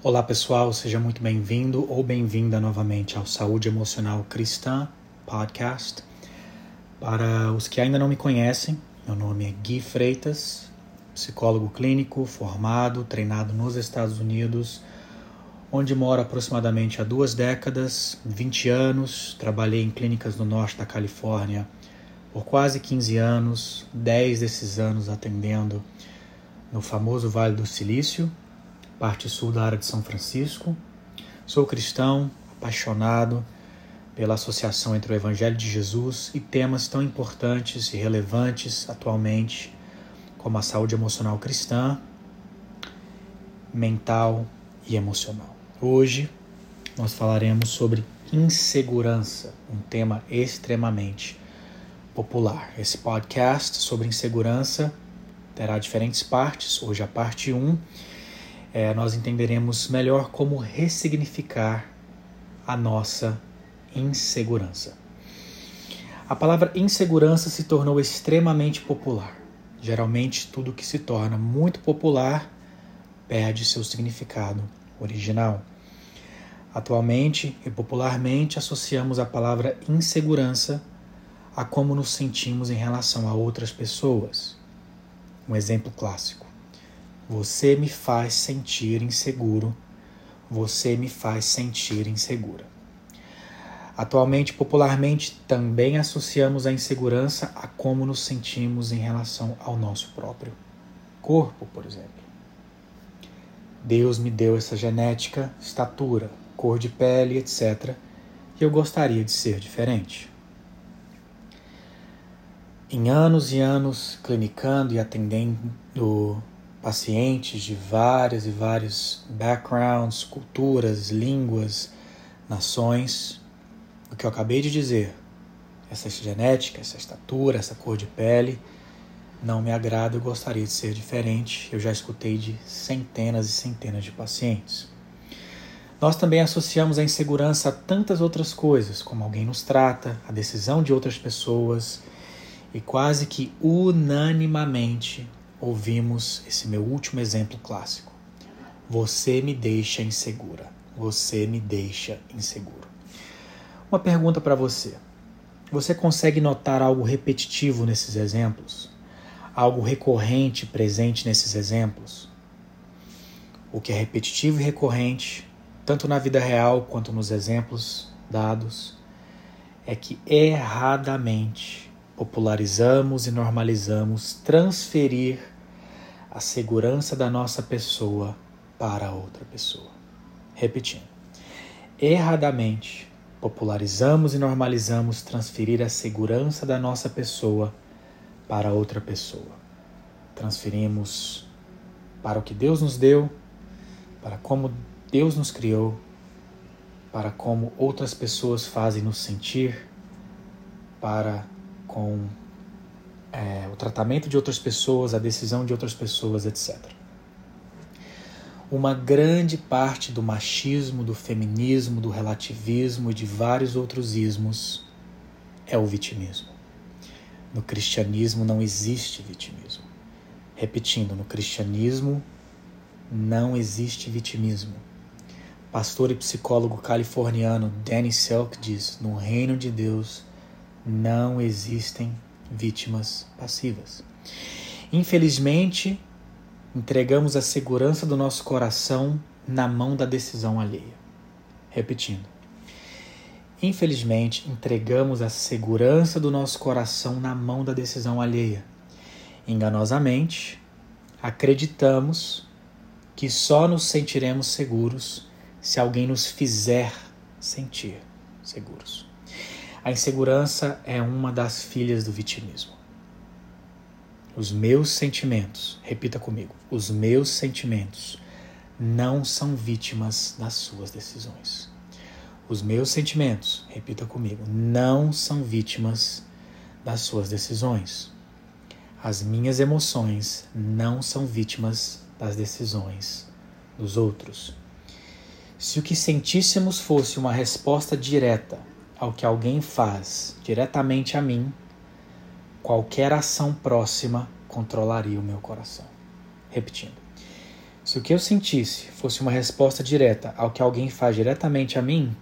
Olá pessoal, seja muito bem-vindo ou bem-vinda novamente ao Saúde Emocional Cristã Podcast. Para os que ainda não me conhecem, meu nome é Gui Freitas, psicólogo clínico, formado, treinado nos Estados Unidos, onde moro aproximadamente há duas décadas, 20 anos, trabalhei em clínicas no norte da Califórnia por quase 15 anos, 10 desses anos atendendo no famoso Vale do Silício, parte sul da área de São Francisco. Sou cristão, apaixonado pela associação entre o Evangelho de Jesus e temas tão importantes e relevantes atualmente como a saúde emocional cristã, mental e emocional. Hoje nós falaremos sobre insegurança, um tema extremamente popular. Esse podcast sobre insegurança terá diferentes partes. Hoje a parte 1 é, nós entenderemos melhor como ressignificar a nossa insegurança. A palavra insegurança se tornou extremamente popular. Geralmente, tudo que se torna muito popular perde seu significado original. Atualmente e popularmente associamos a palavra insegurança a como nos sentimos em relação a outras pessoas. Um exemplo clássico. Você me faz sentir inseguro. Você me faz sentir insegura. Atualmente, popularmente, também associamos a insegurança a como nos sentimos em relação ao nosso próprio corpo, por exemplo. Deus me deu essa genética, estatura, cor de pele, etc. E eu gostaria de ser diferente. Em anos e anos clinicando e atendendo pacientes de vários e vários backgrounds, culturas, línguas, nações. O que eu acabei de dizer, essa genética, essa estatura, essa cor de pele, não me agrada, eu gostaria de ser diferente. Eu já escutei de centenas e centenas de pacientes. Nós também associamos a insegurança a tantas outras coisas, como alguém nos trata, a decisão de outras pessoas, e quase que unanimamente ouvimos esse meu último exemplo clássico. Você me deixa insegura. Você me deixa inseguro. Uma pergunta para você. Você consegue notar algo repetitivo nesses exemplos? Algo recorrente presente nesses exemplos? O que é repetitivo e recorrente, tanto na vida real quanto nos exemplos dados, é que erradamente popularizamos e normalizamos transferir a segurança da nossa pessoa para outra pessoa. Repetindo. Erradamente, popularizamos e normalizamos transferir a segurança da nossa pessoa para outra pessoa. Transferimos para o que Deus nos deu, para como Deus nos criou, para como outras pessoas fazem nos sentir, para com é, o tratamento de outras pessoas, a decisão de outras pessoas, etc. Uma grande parte do machismo, do feminismo, do relativismo e de vários outros ismos é o vitimismo. No cristianismo não existe vitimismo. Repetindo, no cristianismo não existe vitimismo. Pastor e psicólogo californiano Danny Selk diz: no reino de Deus não existem vítimas passivas. Infelizmente, entregamos a segurança do nosso coração na mão da decisão alheia. Repetindo. Infelizmente, entregamos a segurança do nosso coração na mão da decisão alheia. Enganosamente, acreditamos que só nos sentiremos seguros se alguém nos fizer sentir seguros. A insegurança é uma das filhas do vitimismo. Os meus sentimentos, repita comigo, os meus sentimentos não são vítimas das suas decisões. Os meus sentimentos, repita comigo, não são vítimas das suas decisões. As minhas emoções não são vítimas das decisões dos outros. Se o que sentíssemos fosse uma resposta direta ao que alguém faz diretamente a mim, qualquer ação próxima controlaria o meu coração. Repetindo. Se o que eu sentisse fosse uma resposta direta ao que alguém faz diretamente a mim,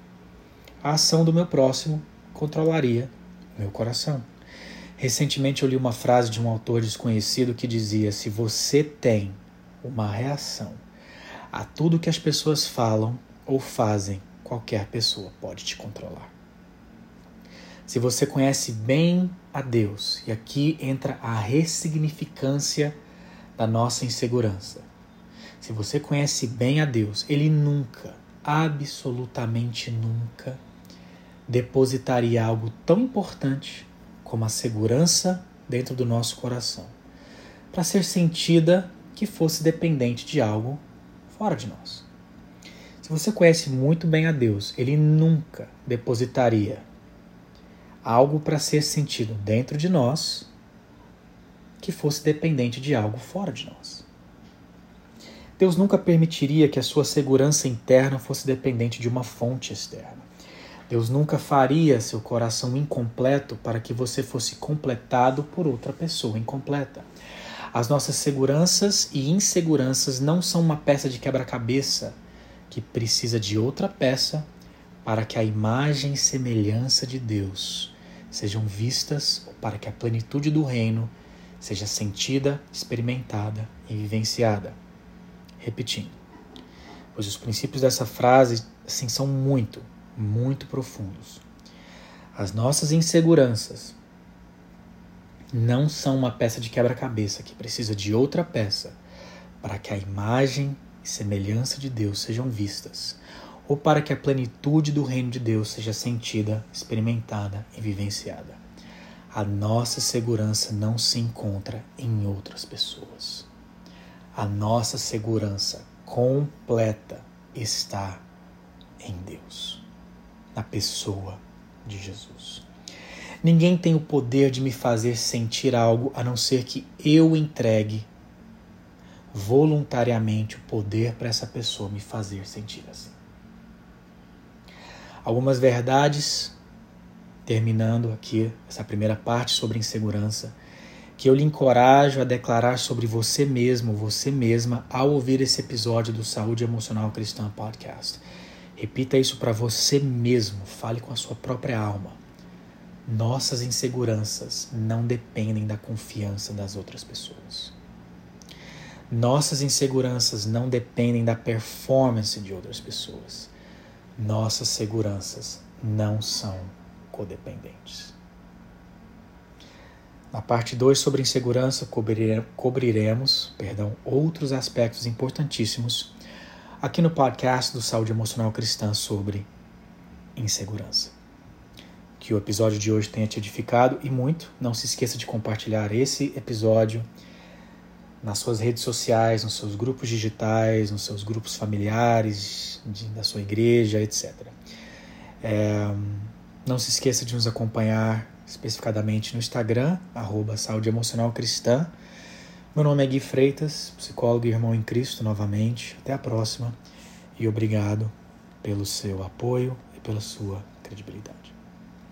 a ação do meu próximo controlaria meu coração. Recentemente eu li uma frase de um autor desconhecido que dizia: Se você tem uma reação a tudo que as pessoas falam ou fazem, qualquer pessoa pode te controlar. Se você conhece bem a Deus, e aqui entra a ressignificância da nossa insegurança. Se você conhece bem a Deus, Ele nunca, absolutamente nunca, depositaria algo tão importante como a segurança dentro do nosso coração, para ser sentida que fosse dependente de algo fora de nós. Se você conhece muito bem a Deus, Ele nunca depositaria algo para ser sentido dentro de nós que fosse dependente de algo fora de nós. Deus nunca permitiria que a sua segurança interna fosse dependente de uma fonte externa. Deus nunca faria seu coração incompleto para que você fosse completado por outra pessoa incompleta. As nossas seguranças e inseguranças não são uma peça de quebra-cabeça que precisa de outra peça para que a imagem e semelhança de Deus sejam vistas para que a plenitude do reino seja sentida, experimentada e vivenciada. Repetindo, pois os princípios dessa frase assim são muito, muito profundos. As nossas inseguranças não são uma peça de quebra-cabeça que precisa de outra peça para que a imagem e semelhança de Deus sejam vistas ou para que a plenitude do reino de Deus seja sentida, experimentada e vivenciada. A nossa segurança não se encontra em outras pessoas. A nossa segurança completa está em Deus, na pessoa de Jesus. Ninguém tem o poder de me fazer sentir algo a não ser que eu entregue voluntariamente o poder para essa pessoa me fazer sentir assim algumas verdades, terminando aqui essa primeira parte sobre insegurança, que eu lhe encorajo a declarar sobre você mesmo, você mesma, ao ouvir esse episódio do Saúde Emocional Cristã Podcast. Repita isso para você mesmo, fale com a sua própria alma. Nossas inseguranças não dependem da confiança das outras pessoas. Nossas inseguranças não dependem da performance de outras pessoas nossas seguranças não são codependentes. Na parte 2 sobre insegurança, cobriremos perdão, outros aspectos importantíssimos aqui no podcast do Saúde Emocional Cristã sobre insegurança. Que o episódio de hoje tenha te edificado e muito. Não se esqueça de compartilhar esse episódio nas suas redes sociais, nos seus grupos digitais, nos seus grupos familiares, de, da sua igreja, etc. É, não se esqueça de nos acompanhar especificadamente no Instagram, arroba Saúde Emocional Cristã. Meu nome é Gui Freitas, psicólogo e irmão em Cristo novamente. Até a próxima e obrigado pelo seu apoio e pela sua credibilidade.